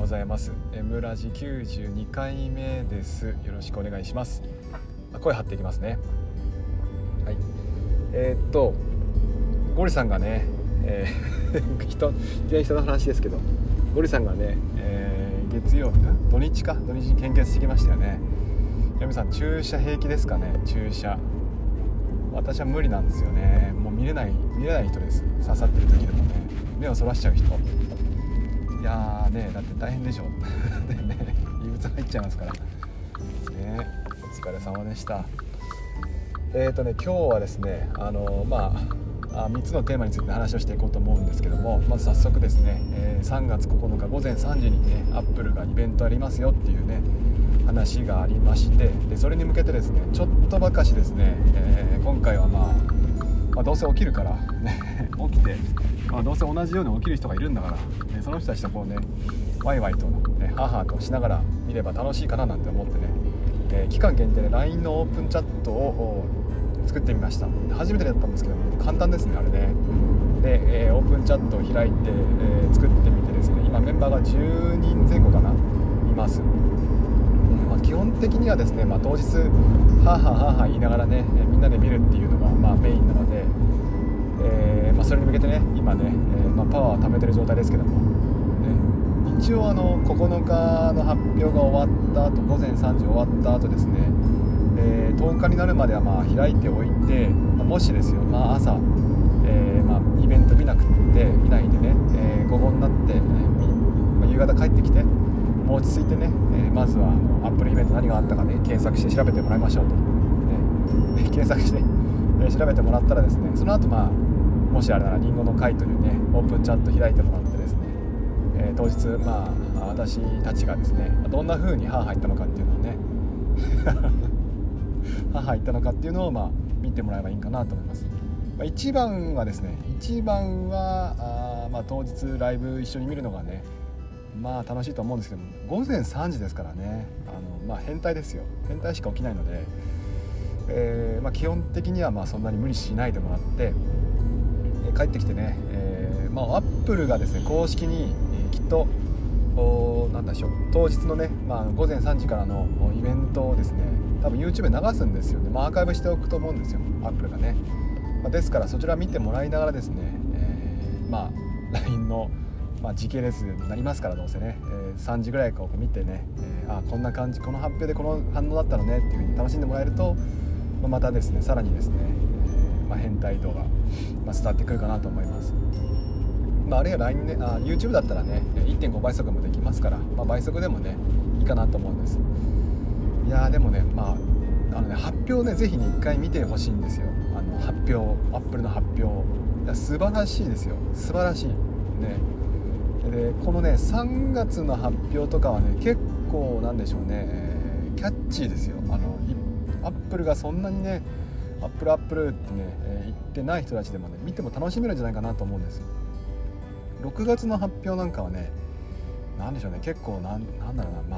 ございます。M ラジ92回目です。よろしくお願いします。声張っていきますね。はい。えー、っとゴリさんがね、えー、人い人の話ですけどゴリさんがね、えー、月曜日か？土日か？土日に献血してきましたよね。ヤミさん注射平気ですかね？注射。私は無理なんですよね。もう見れない見れない人です。刺さってる時でもね。目をそらしちゃう人。いやーねだって大変でしょ。で ね異物入っちゃいますから。ねお疲れ様でした。えっ、ー、とね今日はですねあのまあ3つのテーマについて話をしていこうと思うんですけどもまず早速ですね、えー、3月9日午前3時にねアップルがイベントありますよっていうね話がありましてでそれに向けてですねちょっとばかしですね、えー、今回はまあ、まあ、どうせ起きるからね 起きてまあ、どうせ同じように起きる人がいるんだから、ね、その人たちとこうねワイワイと、ね、母としながら見れば楽しいかななんて思ってね、えー、期間限定で LINE のオープンチャットを作ってみました。初めてだったんですけども簡単ですねあれね。で、えー、オープンチャットを開いて、えー、作ってみてですね今メンバーが10人前後かないます、まあ、基本的にはですね、まあ、当日「はははは言いながらねみんなで見るっていうのが、まあ、メインなのでえー、まあ、それに向けてね今ね、え、まあ、パワーを貯めてる状態ですけども、ね、一応あの9日の発表が終わった後午前3時終わった後ですね、え、10日になるまではま開いておいて、ま、もしですよ、まあ、朝、えま、イベント見なくて見ないでね、え午後になって、えま夕方帰ってきて落ち着いてね、えまずはあのアップルイベント何があったかね検索して調べてもらいましょうと、ね、検索して、え調べてもらったらですねその後まあもしあれならりんごの会というねオープンチャット開いてもらってですね、えー、当日まあ私たちがですねどんな風に歯入ったのかっていうのをね 歯入ったのかっていうのをまあ見てもらえばいいかなと思います、まあ、一番はですね一番はあまあ当日ライブ一緒に見るのがねまあ楽しいと思うんですけども午前3時ですからねあのまあ変態ですよ。変態しか起きないので、えーまあ、基本的にはまあそんなに無理しないでもらって帰ってきてね、えー、まあ、アップルがですね公式に、えー、きっと何でしょう当日のね、まあ、午前3時からのイベントをですね多分 YouTube で流すんですよね、まあ、アーカイブしておくと思うんですよ。アップルがね、まあ、ですからそちら見てもらいながらですね、えー、まあ LINE の、まあ、時系列になりますからどうせね、えー、3時ぐらいかを見てね、えー、あこんな感じこの発表でこの反応だったのねっていう風に楽しんでもらえると、まあ、またですねさらにですね、まあ、変態度がまあ、伝わってくるかなと思います、まあ、あるいは LINE ねあ YouTube だったらね1.5倍速もできますから、まあ、倍速でもねいいかなと思うんです。いやでもねまああのね発表ね是非に1回見てほしいんですよ。あの発表アップルの発表。いや素晴らしいですよ。素晴らしい。ね。でこのね3月の発表とかはね結構なんでしょうね、え、キャッチーですよ。あのアップルがそんなにねアップルアップルってね、えー、言ってない人たちでもね見ても楽しめるんじゃないかなと思うんですよ。6月の発表なんかはね何でしょうね結構なんなんだろうな、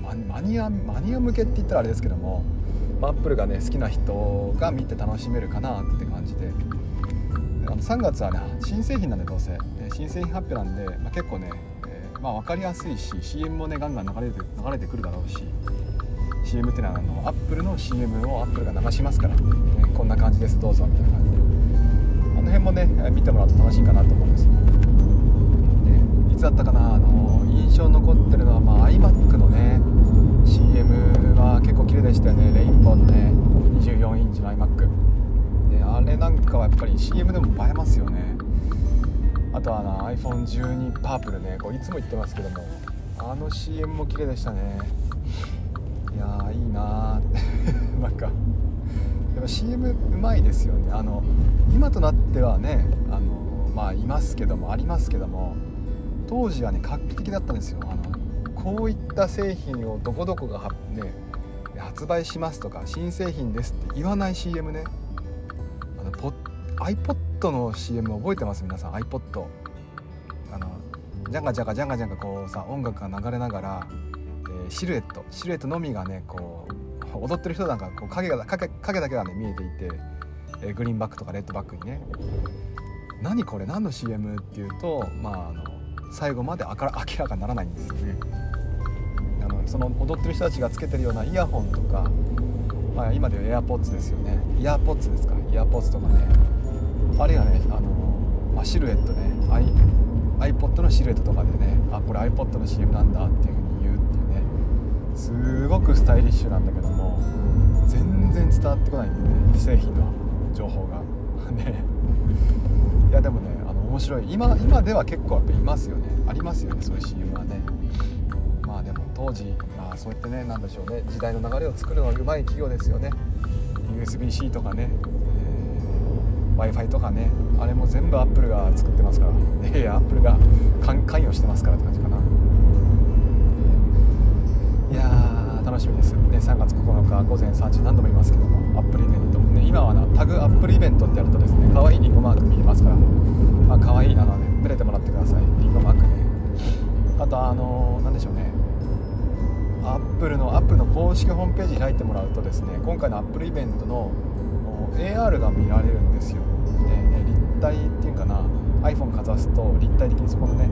まあ、マニアマニア向けって言ったらあれですけども、アップルがね好きな人が見て楽しめるかなって感じで。あの3月はね新製品なんでどうせ。新製品発表なんで、まあ、結構ね、えー、まあ、分かりやすいし CM もねガンガン流れて流れてくるだろうし。CM っていうのはあのアップルの CM をアップルが流しますから、ね、こんな感じです。どうぞ。みたいな感じで。あの辺もね見てもらうと楽しいかなと思うんです。よでいつだったかな。あの印象残ってるのは、まあ、iMac のね CM は結構綺麗でしたよね。レインボーのね24インチの iMac であれなんかはやっぱり CM でも映えますよね。あとはあの iPhone12 パープルねこういつも言ってますけども。あの CM も綺麗でしたね。いやーいいなー なんかでも CM うまいですよね。あの今となってはねあのまあいますけどもありますけども当時はね画期的だったんですよ。あのこういった製品をどこどこが、ね、発売しますとか新製品ですって言わない CM ね。あのポ iPod の CM 覚えてます？皆さん iPod あのジャンガジャンガジャンガジャンガこうさ音楽が流れながら、シルエットシルエットのみがねこう踊ってる人なんかこう影が影影だけがね見えていて、えー、グリーンバックとかレッドバックにね。何これ？何の CM っていうとまああの最後まで明らかにならないんですよね。あのその踊ってる人たちがつけてるようなイヤホンとか、まあ、今でいうエアポッツですよね。イヤーポッツですか？イヤーポッツとかね。あるいはねあの、まあ、シルエットね。iPod のシルエットとかでねあこれ iPod の CM なんだっていう風に言うっていうねすごくスタイリッシュなんだけども全然伝わってこないんでね製品の情報が。ね。いやでもねあの面白い。今今では結構やっぱいますよね。ありますよねそういう CM はね。まあでも当時、まあ、そうやってね何でしょうね。時代の流れを作るのがうまい企業ですよね。USB-C とかね、え、w i f i とかね。あれも全部アップルが作ってますから。いやアップルが関与してますからって感じかな。しみです、ね、3月9日午前3時何度も言いますけどもアップルイベント、ね、今はなタグアップルイベントってやるとですね可愛いリンゴマーク見えますから、まあ可愛いあのね濡れてもらってください。リンゴマークね。あとあのー、何でしょうね。アップルのアップルの公式ホームページ開いてもらうとですね今回のアップルイベントの AR が見られるんですよ、ね、立体っていうかな iPhone かざすと立体的にそこのね、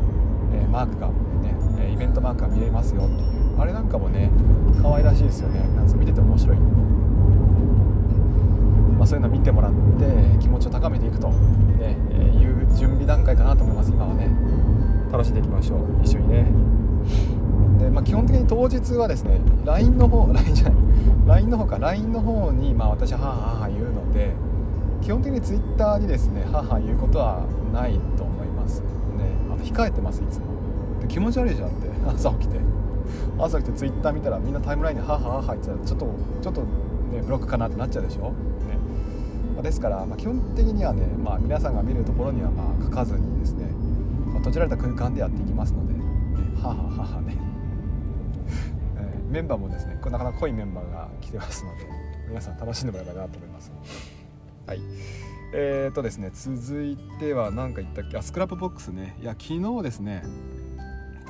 マークがねイベントマークが見えますよっていう。あれなんかもね可愛らしいですよね。なん見てて面白い、まあ、そういうの見てもらって気持ちを高めていくと、ねえいう準備段階かなと思います。今はね。楽しんでいきましょう。一緒にね。で、まあ、基本的に当日はですね LINE の方 LINE じゃない。LINE の方か。LINE の方に、まあ、私はははは言うので基本的に Twitter にですねはは言うことはないと思います。ね。あと控えてますいつも。で気持ち悪いじゃんって。朝起きて。朝起きて Twitter 見たらみんなタイムラインではははは言ってたらちょっとちょっとねブロックかなってなっちゃうでしょ、ね。まあ、ですから、まあ、基本的にはね、まあ、皆さんが見るところにはまあ書かずにですね、まあ、閉じられた空間でやっていきますので、ね、ははははね。メンバーもですねなかなか濃いメンバーが来てますので皆さん楽しんでもらえばなと思います。はい。えーとですね続いては何か言ったっけ？あ Scrapbox ね。いや昨日ですね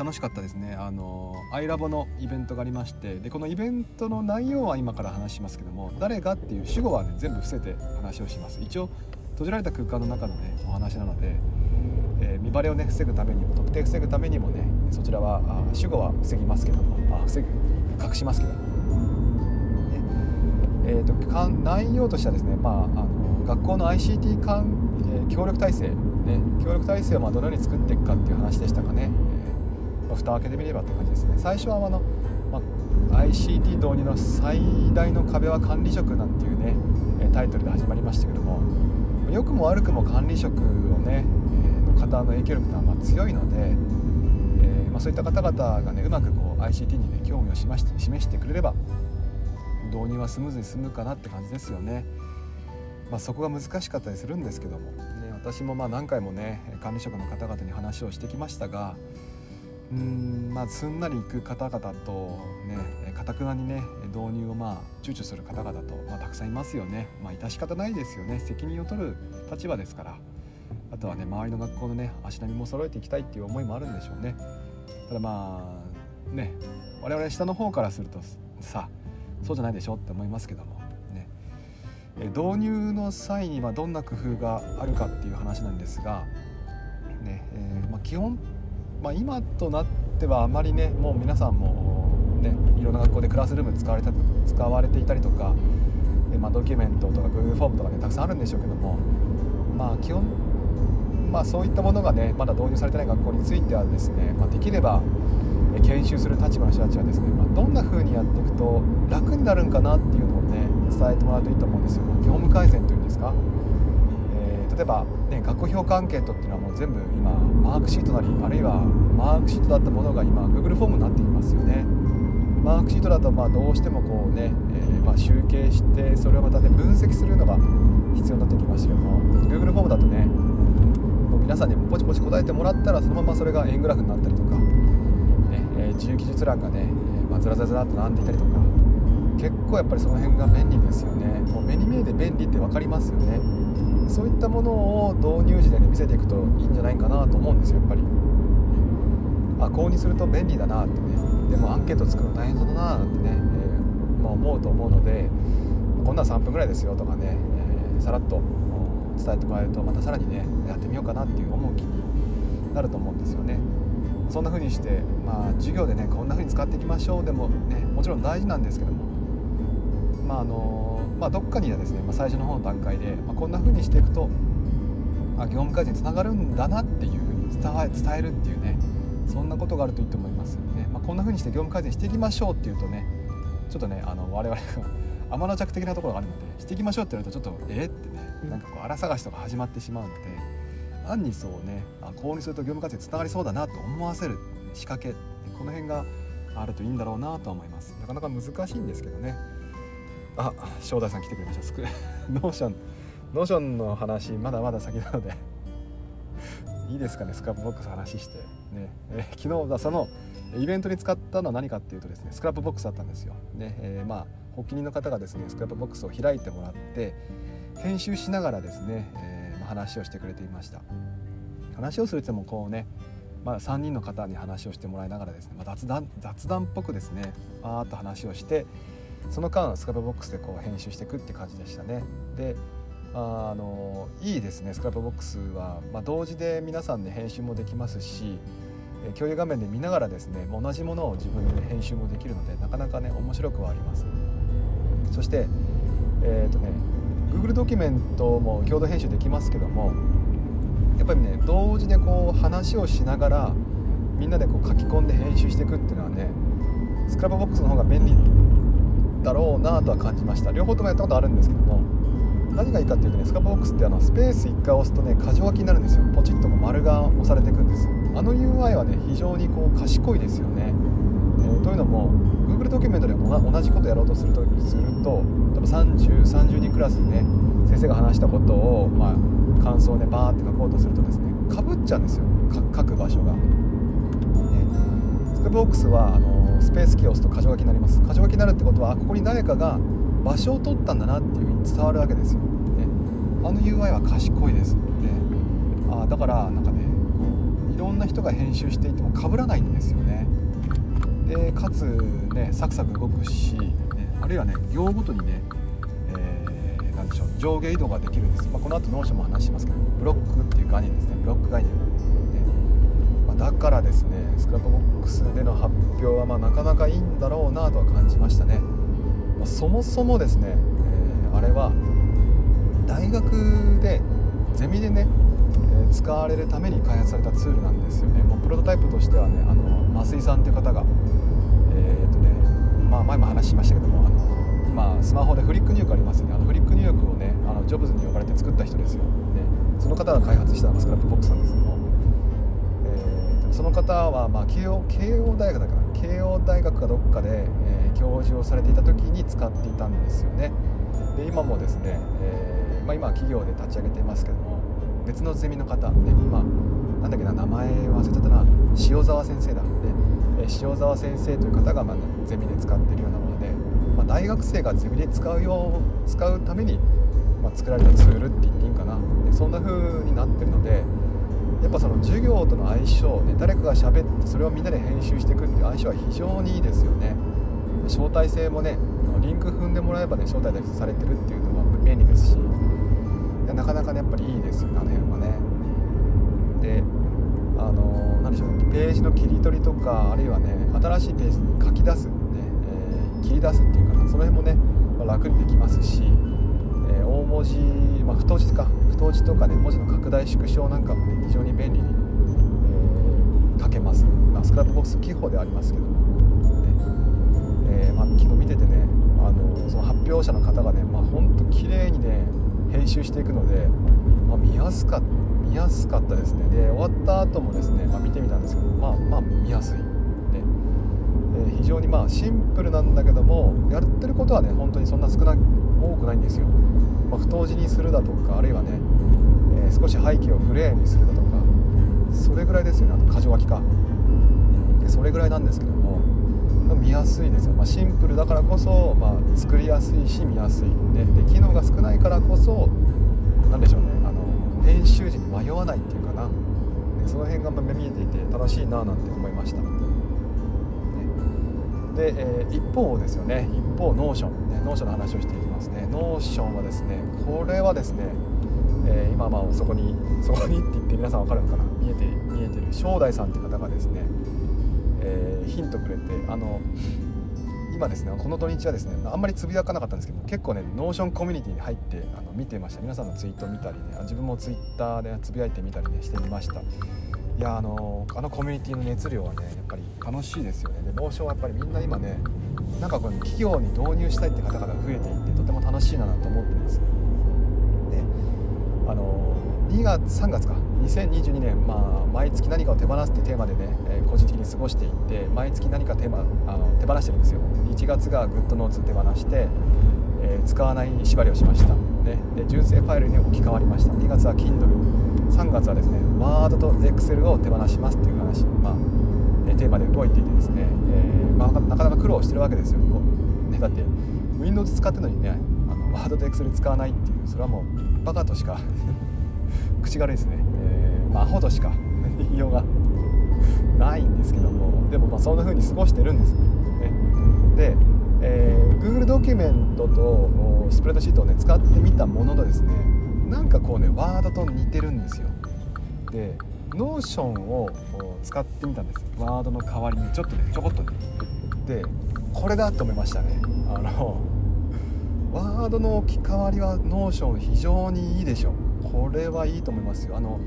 楽しかったですね。あのアイラボのイベントがありましてでこのイベントの内容は今から話しますけども誰がっていう主語はね全部伏せて話をします。一応閉じられた空間の中のねお話なので、えー、身バレをね防ぐためにも特定防ぐためにもねそちらはあ主語は防ぎますけどもあ防ぐ隠しますけど、ね。えーと、内容としてはですね、まあ、あの学校の ICT 関、えー、協力体制、ね、協力体制をまあどのように作っていくかっていう話でしたかね、えーまあ、蓋を開けてみればって感じですね最初はあの、まあ、ICT 導入の最大の壁は管理職なんていうねタイトルで始まりましたけども良くも悪くも管理職をね、えー、の方の影響力というのはまあ強いので、えまあ、そういった方々がねうまくこう ICT にね興味を示して示してくれれば導入はスムーズに進むかなって感じですよね。まあ、そこが難しかったりするんですけども、ね、私もまあ何回もね管理職の方々に話をしてきましたがうんまあすんなりいく方々とねかたくなにね導入をまあ躊躇する方々と、まあ、たくさんいますよね。まあ致し方ないですよね。責任を取る立場ですから。あとはね周りの学校のね足並みも揃えていきたいっていう思いもあるんでしょうね。ただまあね我々下の方からするとさそうじゃないでしょって思いますけども。ね。導入の際にはどんな工夫があるかっていう話なんですが、ねえー、まあ、基本、まあ、今となってはあまりねもう皆さんもねいろんな学校でクラスルーム使われた使われていたりとか、えまあ、ドキュメントとか Google フォームとかねたくさんあるんでしょうけどもまあ基本まあ、そういったものがねまだ導入されてない学校についてはですね、まあ、できれば研修する立場の人たちはですね、まあ、どんな風にやっていくと楽になるんかなっていうのをね伝えてもらうといいと思うんですよ。業務改善というんですか、例えば、ね、学校評価アンケートっていうのはもう全部今マークシートなりあるいはマークシートだったものが今 Google フォームになっていますよね。マークシートだとまあどうしてもこうね、えー、ま集計してそれをまたね分析するのが必要になってきましたけども Google フォームだとね皆さんにポチポチ答えてもらったらそのままそれが円グラフになったりとか、ねえー、自由記述欄がね、まあ、ずらずらずらっと並んでいたりとか結構やっぱりその辺が便利ですよね。もう目に見えて便利って分かりますよね。そういったものを導入時でね見せていくといいんじゃないかなと思うんですよやっぱり。あ購入すると便利だなってね。でもアンケート作るの大変そうだななんてね、えー、まあ、思うと思うのでこんな3分ぐらいですよとかね、えー、さらっと伝えてもらえるとまたさらにねやってみようかなっていう思う気になると思うんですよね。そんな風にして、まあ、授業でねこんな風に使っていきましょう。でもねもちろん大事なんですけども。まああのまあ、どっかにはですね、まあ、最初の方の段階で、まあ、こんな風にしていくとあ業務改善につながるんだなっていう伝伝えるっていうねそんなことがあるといいと思います、ね。まあ、こんな風にして業務改善していきましょうっていうとねちょっとねあの我々が 天邪鬼的なところがあるのでしていきましょうって言われるとちょっとえってねなんかこう粗探しとか始まってしまうので暗にそうねあこうにすると業務活性つながりそうだなと思わせる仕掛けこの辺があるといいんだろうなと思います。なかなか難しいんですけどね。あ正代さん来てくれました。ス ク Notion、Notion の話まだまだ先なので。いいですかね Scrapbox 話して。ね、え、昨日そのイベントに使ったのは何かっていうとですね Scrapbox だったんですよ。ね。えー、まあ発起人の方がですね Scrapbox を開いてもらって編集しながらですね、えー、話をしてくれていました。話をするってもこうねまあ、3人の方に話をしてもらいながらですね、まあ、雑談雑談っぽくですねあーっと話をしてその間 Scrapbox でこう編集していくって感じでしたね。であのいいですね。 Scrapbox は、まあ、同時で皆さんで編集もできますし共有画面で見ながらですね同じものを自分で編集もできるのでなかなかね面白くはありますそしてえっ、ー、とね Google ドキュメントも共同編集できますけどもやっぱりね同時でこう話をしながらみんなでこう書き込んで編集していくっていうのはね Scrapbox の方が便利。だろうなとは感じました。両方ともやったことあるんですけども何がいいかっていうとね Scrapbox ってあのスペース1回押すとね箇条書きになるんですよ。ポチッと丸が押されていくんです。あの UI はね非常にこう賢いですよね、えー、というのも Google ドキュメントでも同じことやろうとするとすると多分3030 30人クラスでね先生が話したことを、まあ、感想をねバーって書こうとするとですねかぶっちゃうんですよ。書く場所が、ね、スクボックスはあのスペースキーを押すと箇条書きになります。箇条書きになるってことはここに誰かが場所を取ったんだなっていうふうに伝わるわけですよ、ね、あの UI は賢いです、ね、あだからなんかねこういろんな人が編集していても被らないんですよね。でかつねサクサク動くし、ね、あるいはね行ごとにね、えー、でしょう上下移動ができるんです、まあ、この後 Notion も話しますけどブロックっていう概念ですね。ブロック概念、だからですね Scrapbox での発表はまあなかなかいいんだろうなとは感じましたね。まあ、そもそもですね、えー、あれは大学でゼミでね、えー、使われるために開発されたツールなんですよね。もうプロトタイプとしてはねあの増井さんっていう方がえー、とねまあ前も話しましたけどもあの今スマホでフリック入力ありますよね。あのフリック入力をねあのジョブズに呼ばれて作った人ですよ、ね、その方が開発したのが Scrapboxなんですけども、その方は、まあ、慶応慶応大学だから慶応大学かどっかで、えー、教授をされていた時に使っていたんですよね。で今もですね、えー、まあ、今企業で立ち上げていますけども別のゼミの方で、まあ、なんだっけな名前忘れちゃったな。塩沢先生だ。で、え塩沢先生という方が、まあ、ゼミで使っているようなもので、まあ、大学生がゼミで使うよう使うために、ま作られたツールって言っていいんかな。でそんな風になってるのでやっぱその授業との相性、ね、誰かが喋ってそれをみんなで編集していくっていう相性は非常にいいですよね。招待制もねリンク踏んでもらえばね招待されてるっていうのは便利ですしなかなかねやっぱりいいですよねあの辺はね。であの何でしょうねページの切り取りとかあるいはね新しいページに書き出す、ねえー、切り出すっていうかなその辺もね、まあ、楽にできますし。えー、大文字、まあ、太字か。太字とかね文字の拡大縮小なんかもね非常に便利に、えー、書けます、まあ、スクラップボックス記法ではありますけども、ね。えー、まあ、昨日見ててねあのその発表者の方がね、まあ、ほんと綺麗にね編集していくので、まあ、見やすかった見やすかったですね。で終わった後もですね、まあ、見てみたんですけどまあまあ見やすい、ね。え非常にまあシンプルなんだけどもやってることはね本当にそんな少なく多くないんですよ、まあ、太字にするだとかあるいはね、えー、少し背景をグレーにするだとかそれぐらいですよね。あと箇条書きか。でそれぐらいなんですけども見やすいですよ、まあ、シンプルだからこそ、まあ、作りやすいし見やすい、ね、で機能が少ないからこそ何でしょうね。あの編集時に迷わないっていうかな。その辺が見えていて楽しいななんて思いました。で、えー、一方ですよね。一方 Notion、ね、 Notionの話をしていきますね。 Notionはですねこれはですね、えー、今まあそこにそこにって言って皆さん分かるのかな。見えて見えてる。正代さんって方がですね、えー、ヒントくれてあの今ですねこの土日はですねあんまりつぶやかなかったんですけど結構ね Notionコミュニティに入ってあの見てました。皆さんのツイートを見たりね自分もツイッターでつぶやいてみたりねしてみました。いやあのあのコミュニティの熱量はねやっぱり楽しいですよね。で Notionはやっぱりみんな今ねなんかこの企業に導入したいって方々が増えていってとても楽しいなと思ってます。であの2月3月か。2022年、まあ、毎月何かを手放すってテーマでね、えー、個人的に過ごしていって毎月何かテーマあの手放してるんですよ。1月がグッドノーツ手放して、えー、使わない縛りをしました、ね、で純正ファイルに置き換わりました。2月は Kindle3 月はですね Word と Excel を手放しますっていう話、まあ、テーマで動いていてですね、えー、まあ、なかなか苦労してるわけですよ、ね、だって Windows 使ってるのにねあの Word と Excel 使わないっていうそれはもうバカとしか 口軽いですね、えー、まあ、アホとしか 言いようがないんですけども。でもまあそんな風に過ごしてるんです。ね。で、えー、Google ドキュメントとスプレッドシートをね使ってみたもののですねなんかこうねワードと似てるんですよ。で Notionを使ってみたんです。ワードの代わりにちょっとねちょこっとねでこれだと思いましたね。あのワードの置き換わりは Notion非常にいいでしょう。これはいいと思いますよ。あの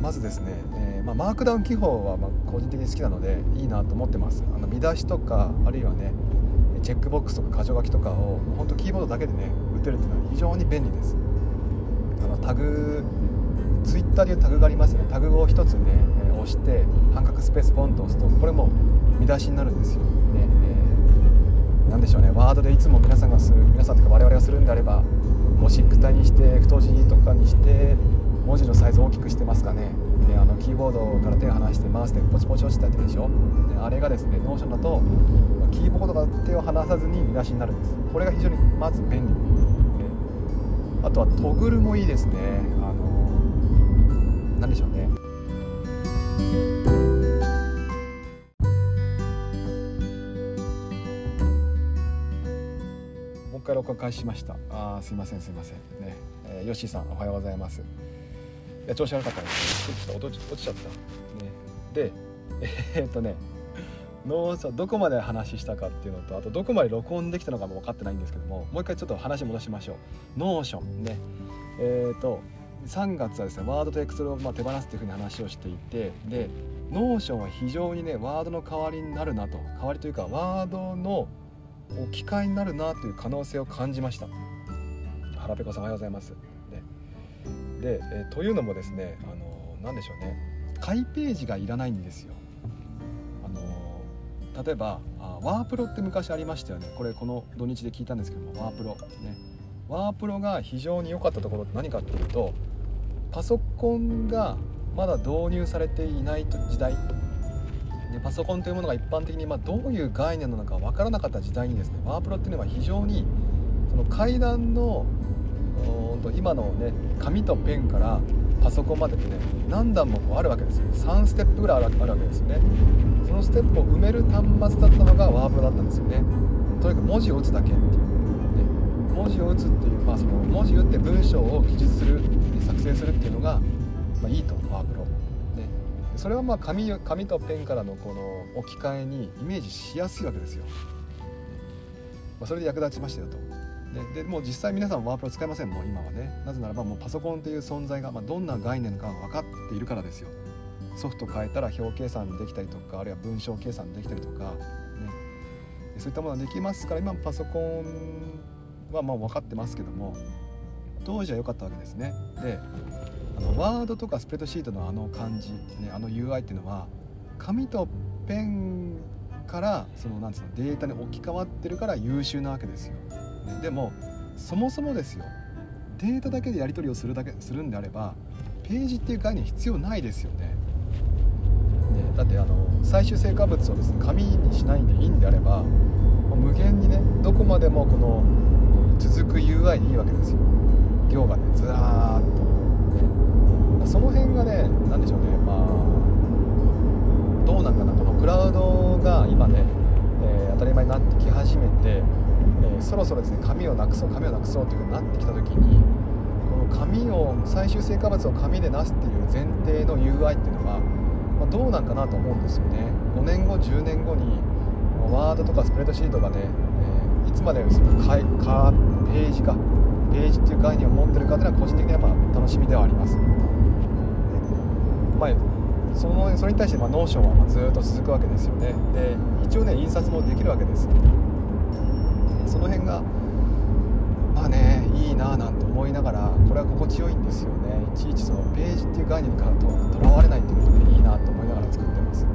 まずですね、えー、まあ、マークダウン記法はま個人的に好きなのでいいなと思ってます。あの見出しとかあるいはねチェックボックスとか箇条書きとかを本当キーボードだけでね打てるっていうのは非常に便利です。あのタグツイッターでいうタグがありますよね。タグを1つね、えー、押して半角スペースポンと押すとこれも見出しになるんですよ、ねえー、何でしょうね。ワードでいつも皆さんがする皆さんとか我々がするんであればゴシック体にして太字とかにして文字のサイズを大きくしてますかね。であのキーボードから手を離してマウスでポチポチ押してたやつでしょ。であれがですね Notionだとキーボードから手を離さずに見出しになるんです。これが非常にまず便利。あとはトグルもいいですね。あの何でしょうね。もう一回録画開始しました。あすいませんすいません。ね、えー、ヨッシーさんおはようございます。や調子悪かったですちょっと落ちちゃった。ね。で えー、っとね Notionどこまで話したかっていうのとあとどこまで録音できたのかも分かってないんですけどももう一回ちょっと話戻しましょう。Notionね。えっ、と3月はですねワードとエクセルをま手放すというふうに話をしていてで Notionは非常にねワードの代わりになるなと。代わりというかワードの置き換えになるなという可能性を感じました。腹ペコさんおはようございます。で、えというのもですねあの何でしょうね。改ページがいらないんですよ。あの例えばあワープロって昔ありましたよね。これこの土日で聞いたんですけどもワープロね。ワープロが非常に良かったところって何かっていうとパソコンがまだ導入されていない時代。でパソコンというものが一般的にまどういう概念なのか分からなかった時代にですねワープロっていうのは非常にその階段の今のね紙とペンからパソコンまでってね何段もこうあるわけですよ。3ステップぐらいあるわけですよね。そのステップを埋める端末だったのがワープロだったんですよね。とにかく文字を打つだけっていう、ね、文字を打つっていう、まあ、その文字打って文章を記述する作成するっていうのが、まあ、いいとワープロ、ね、それはまあ紙紙とペンからのこの置き換えにイメージしやすいわけですよ、まあ、それで役立ちましたよと。ででもう実際皆さんワープロ使いませんもう今はね。なぜならばもうパソコンという存在が、まあ、どんな概念か分かっているからですよ。ソフト変えたら表計算できたりとかあるいは文章計算できたりとか、ね、そういったものができますから今パソコンはまあ分かってますけども当時は良かったわけですね。であのワードとかスプレッドシートのあの感じ、ね、あの UI っていうのは紙とペンからそのなんつうのデータに置き換わってるから優秀なわけですよ、ね、でもそもそもですよデータだけでやり取りをするだけするんであればページっていう概念必要ないですよね。だってあの最終成果物をですね紙にしないんでいいんであれば無限にねどこまでもこの続く UI でいいわけですよ。行がねずらーっと、ね、その辺がね何でしょうねまあどうなんかなこのクラウドが今ね、えー、当たり前になってき始めて、えー、そろそろですね紙をなくそう紙をなくそうというふうになってきた時にこの紙を最終成果物を紙でなすっていう前提の UI っていうのが、まあ、どうなんかなと思うんですよね。5年後10年後にワードとかスプレッドシートがね、えー、いつまでそのかかページかページっていう概念を持ってるかっていうのは個人的にはまあ楽しみではあります、まあ、そのそれに対してまあ Notionはまずっと続くわけですよね。で一応ね印刷もできるわけです。の辺がまあねいいなぁなんて思いながらこれは心地よいんですよね。いちいちそのページっていう概念からとらわれないっていうことでいいなと思いながら作ってますで。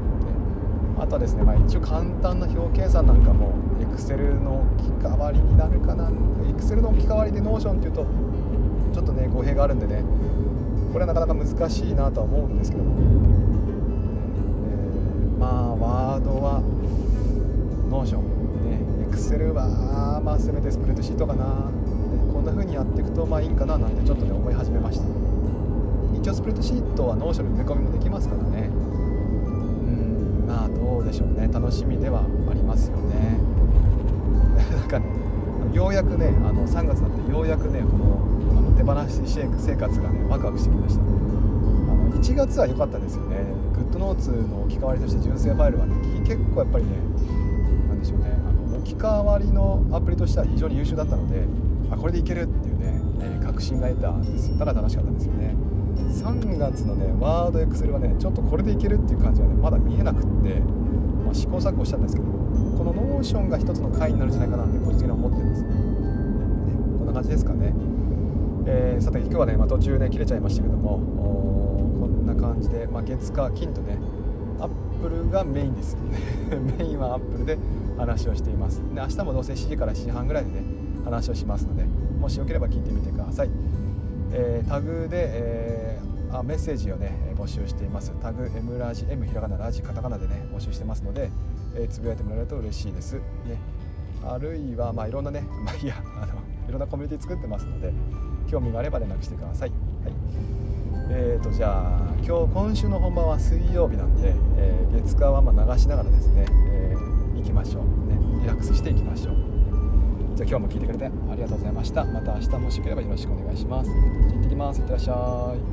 あとはですね、まあ、一応簡単な表計算なんかも Excel の置き換わりになるかな Excel の置き換わりで Notion っていうとちょっとね語弊があるんでね。これはなかなか難しいなとは思うんですけども、えー、まあワードは Notion ね Excel はまあせめてスプレッドシートかな、こんな風にやっていくとまあいいんかななんてちょっとね思い始めました。一応スプレッドシートは Notion に埋め込みもできますからね。うんまあどうでしょうね。楽しみではありますよね。なんかねようやくねあの3月になってようやくねこのあの手放し生活がねワクワクしてきました。あの1月は良かったですよね。グッドノーツの置き換わりとして純正ファイルはね結構やっぱりね何でしょうね。置き換わりのアプリとしては非常に優秀だったのであこれでいけるっていうね、え、確信が得たんですよだから楽しかったんですよね3月のねワードエクセルはねちょっとこれでいけるっていう感じはねまだ見えなくって、まあ、試行錯誤したんですけどこの Notionが一つの解になるんじゃないかなって個人的には思ってます、ね、こんな感じですかね、えー、さて今日はね、まあ、途中ね切れちゃいましたけどもこんな感じで、まあ、月火金とねアップルがメインです。メインはアップルで話をしています。で明日もどうせ7時から7時半ぐらいでね話をしますのでもしよければ聞いてみてください、えー、タグで、えーあメッセージをね募集しています。タグ M ラジ M ひらがなラジカタカナでね募集してますので、えー、つぶやいてもらえると嬉しいです。ね。あるいはまあいろんなね まあいやあのいろんなコミュニティ作ってますので興味があれば連絡してください。はい。えーとじゃあ今日今週の本番は水曜日なんで、えー、月火はま流しながらですね、えー、行きましょう。ねリラックスしていきましょう。じゃあ今日も聞いてくれてありがとうございました。また明日もしよければよろしくお願いします。行ってきます。いってらっしゃい。